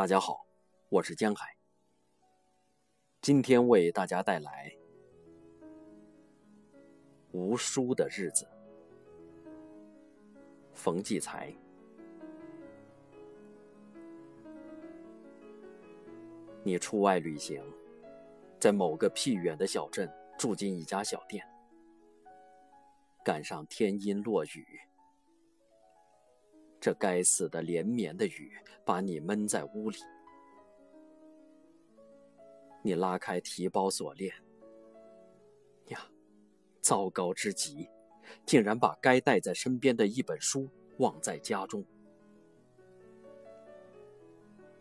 大家好，我是江海。今天为大家带来无书的日子。冯骥才，你出外旅行，在某个僻远的小镇住进一家小店，赶上天阴落雨。这该死的连绵的雨把你闷在屋里。你拉开提包锁链，呀，糟糕之极，竟然把该带在身边的一本书忘在家中。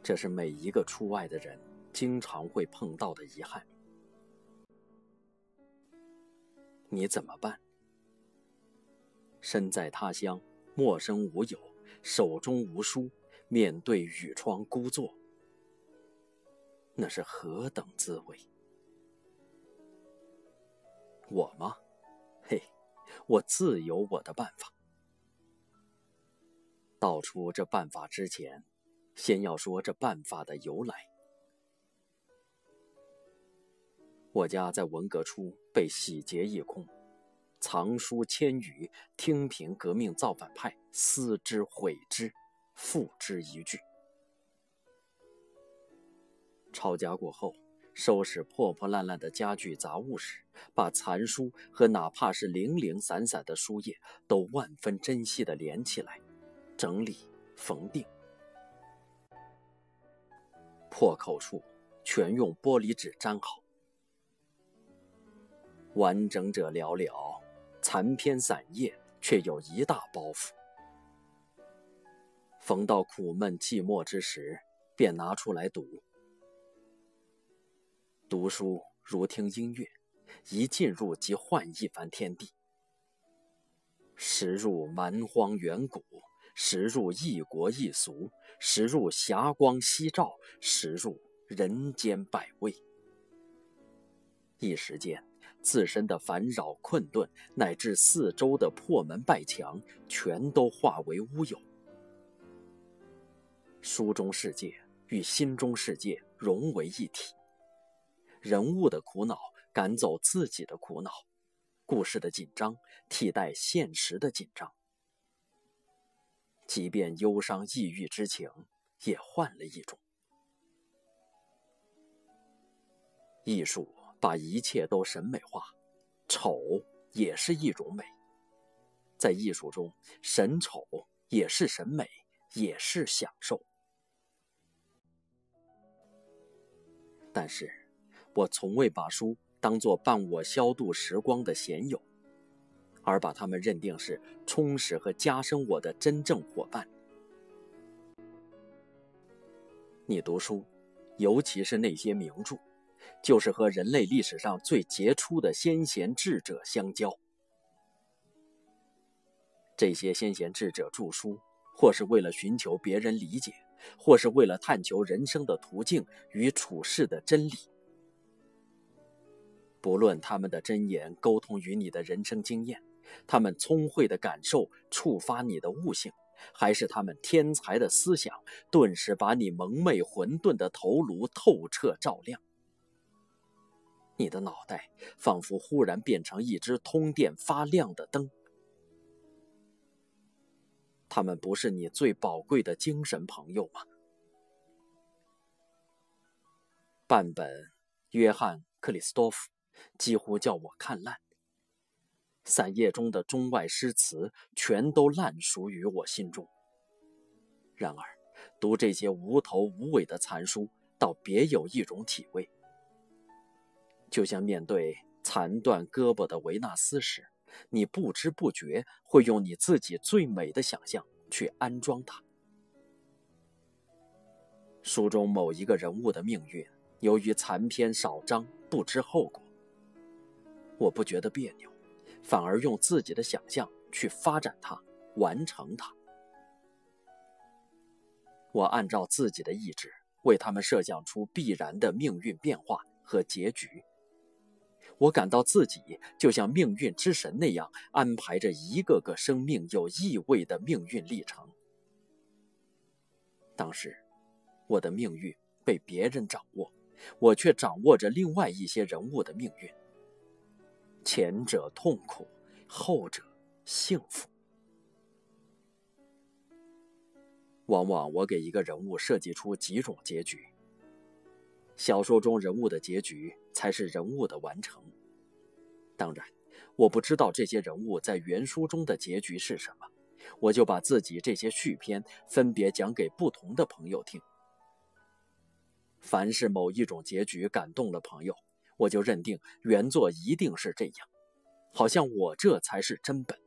这是每一个出外的人经常会碰到的遗憾。你怎么办？身在他乡，陌生无友。手中无书，面对雨窗孤坐，那是何等滋味？我吗？嘿，我自有我的办法。道出这办法之前，先要说这办法的由来。我家在文革初被洗劫一空。藏书千余，听凭革命造反派撕之毁之，付之一炬。抄家过后，收拾破破烂烂的家具杂物时，把残书和哪怕是零零散散的书页，都万分珍惜地连起来，整理缝订。破口处全用玻璃纸粘好，完整者寥寥。残篇散页却有一大包袱，逢到苦闷寂寞之时，便拿出来读。读书如听音乐，一进入即换一番天地。时入蛮荒远古，时入异国异俗，时入霞光夕照，时入人间百味。一时间。自身的烦扰困顿，乃至四周的破门败墙，全都化为乌有。书中世界与心中世界融为一体，人物的苦恼赶走自己的苦恼，故事的紧张替代现实的紧张，即便忧伤抑郁之情也换了一种。艺术。把一切都审美化，丑也是一种美。在艺术中，审丑也是审美，也是享受。但是，我从未把书当作伴我消度时光的闲友，而把他们认定是充实和加深我的真正伙伴。你读书，尤其是那些名著。就是和人类历史上最杰出的先贤智者相交。这些先贤智者著书，或是为了寻求别人理解，或是为了探求人生的途径与处世的真理。不论他们的真言沟通于你的人生经验，他们聪慧的感受触发你的悟性，还是他们天才的思想顿时把你蒙昧混沌的头颅透彻照亮。你的脑袋仿佛忽然变成一只通电发亮的灯。他们不是你最宝贵的精神朋友吗？半本约翰克里斯多夫几乎叫我看烂。散页中的中外诗词全都烂熟于我心中。然而，读这些无头无尾的残书，倒别有一种体味。就像面对残断胳膊的维纳斯时，你不知不觉会用你自己最美的想象去安装它。书中某一个人物的命运，由于残篇少章，不知后果。我不觉得别扭，反而用自己的想象去发展它，完成它。我按照自己的意志，为他们设想出必然的命运变化和结局。我感到自己就像命运之神那样安排着一个个生命有意味的命运历程。当时，我的命运被别人掌握，我却掌握着另外一些人物的命运。前者痛苦，后者幸福。往往我给一个人物设计出几种结局。小说中人物的结局才是人物的完成。当然，我不知道这些人物在原书中的结局是什么，我就把自己这些续篇分别讲给不同的朋友听。凡是某一种结局感动了朋友，我就认定原作一定是这样，好像我这才是真本。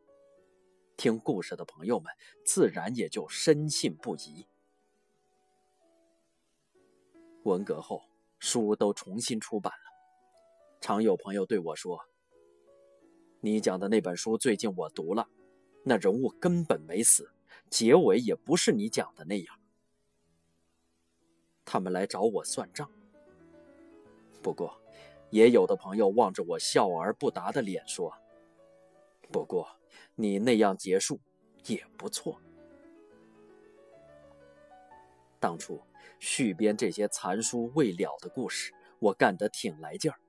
听故事的朋友们自然也就深信不疑。文革后。书都重新出版了，常有朋友对我说：“你讲的那本书最近我读了，那人物根本没死，结尾也不是你讲的那样。”他们来找我算账。不过，也有的朋友望着我笑而不答的脸说：“不过，你那样结束也不错。”当初。续编这些残书未了的故事，我干得挺来劲儿，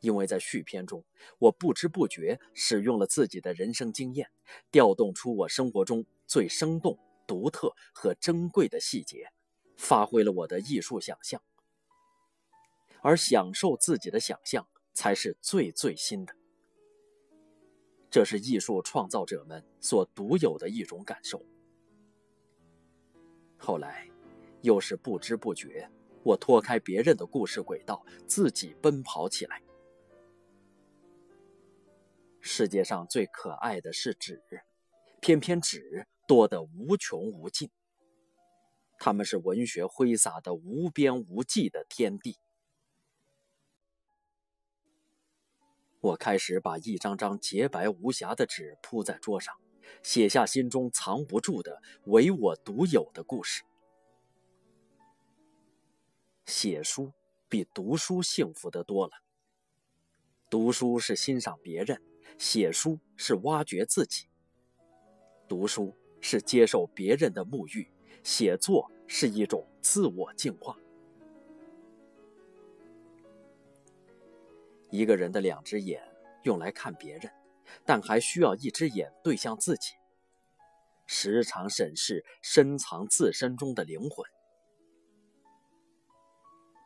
因为在续篇中，我不知不觉使用了自己的人生经验，调动出我生活中最生动、独特和珍贵的细节，发挥了我的艺术想象。而享受自己的想象，才是最最新的。这是艺术创造者们所独有的一种感受。后来。又是不知不觉，我脱开别人的故事轨道，自己奔跑起来。世界上最可爱的是纸，偏偏纸多得无穷无尽。它们是文学挥洒的无边无际的天地。我开始把一张张洁白无瑕的纸铺在桌上，写下心中藏不住的唯我独有的故事。写书比读书幸福的多了。读书是欣赏别人，写书是挖掘自己。读书是接受别人的沐浴，写作是一种自我净化。一个人的两只眼用来看别人，但还需要一只眼对向自己，时常审视深藏自身中的灵魂。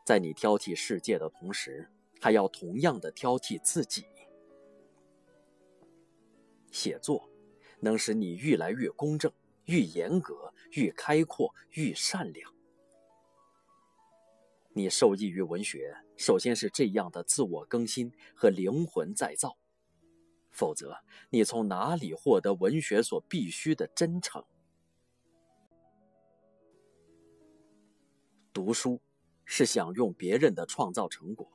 在你挑剔世界的同时，还要同样的挑剔自己。写作能使你愈来越公正、愈严格、愈开阔、愈善良。你受益于文学，首先是这样的自我更新和灵魂再造，否则你从哪里获得文学所必须的真诚？读书。是享用别人的创造成果，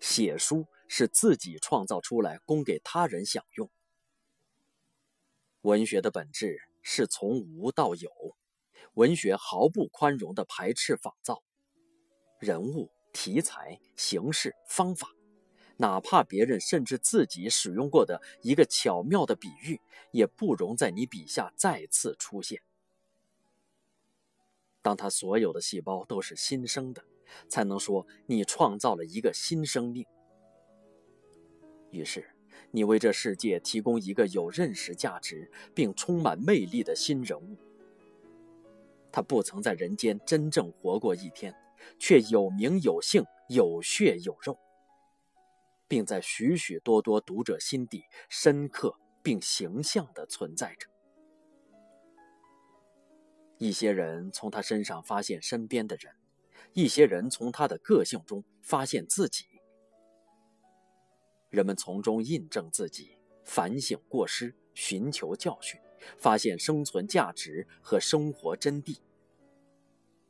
写书是自己创造出来供给他人享用。文学的本质是从无到有，文学毫不宽容地排斥仿造，人物、题材、形式、方法，哪怕别人甚至自己使用过的一个巧妙的比喻，也不容在你笔下再次出现。当他所有的细胞都是新生的。才能说你创造了一个新生命。于是，你为这世界提供一个有认识价值并充满魅力的新人物。他不曾在人间真正活过一天，却有名有姓、有血有肉，并在许许多多读者心底深刻并形象地存在着。一些人从他身上发现身边的人。一些人从他的个性中发现自己，人们从中印证自己，反省过失，寻求教训，发现生存价值和生活真谛。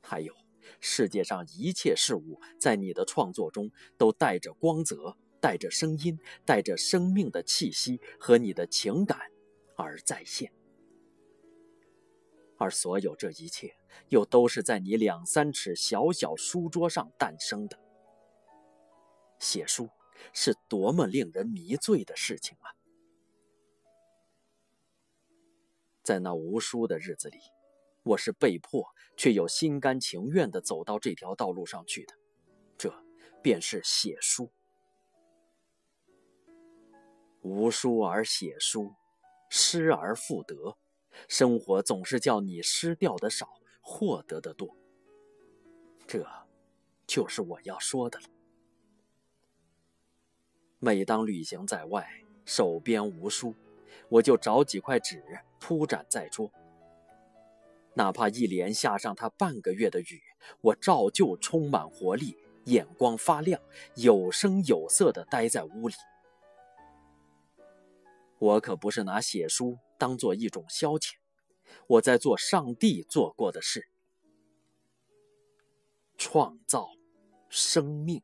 还有，世界上一切事物在你的创作中都带着光泽，带着声音，带着生命的气息和你的情感而再现。而所有这一切，又都是在你两三尺小小书桌上诞生的。写书是多么令人迷醉的事情啊！在那无书的日子里，我是被迫却又心甘情愿地走到这条道路上去的，这便是写书。无书而写书，失而复得，生活总是叫你失掉的少，获得的多。这，就是我要说的了。每当旅行在外，手边无书，我就找几块纸铺展在桌。哪怕一连下上它半个月的雨，我照旧充满活力，眼光发亮，有声有色地待在屋里。我可不是拿写书当做一种消遣，我在做上帝做过的事，创造生命。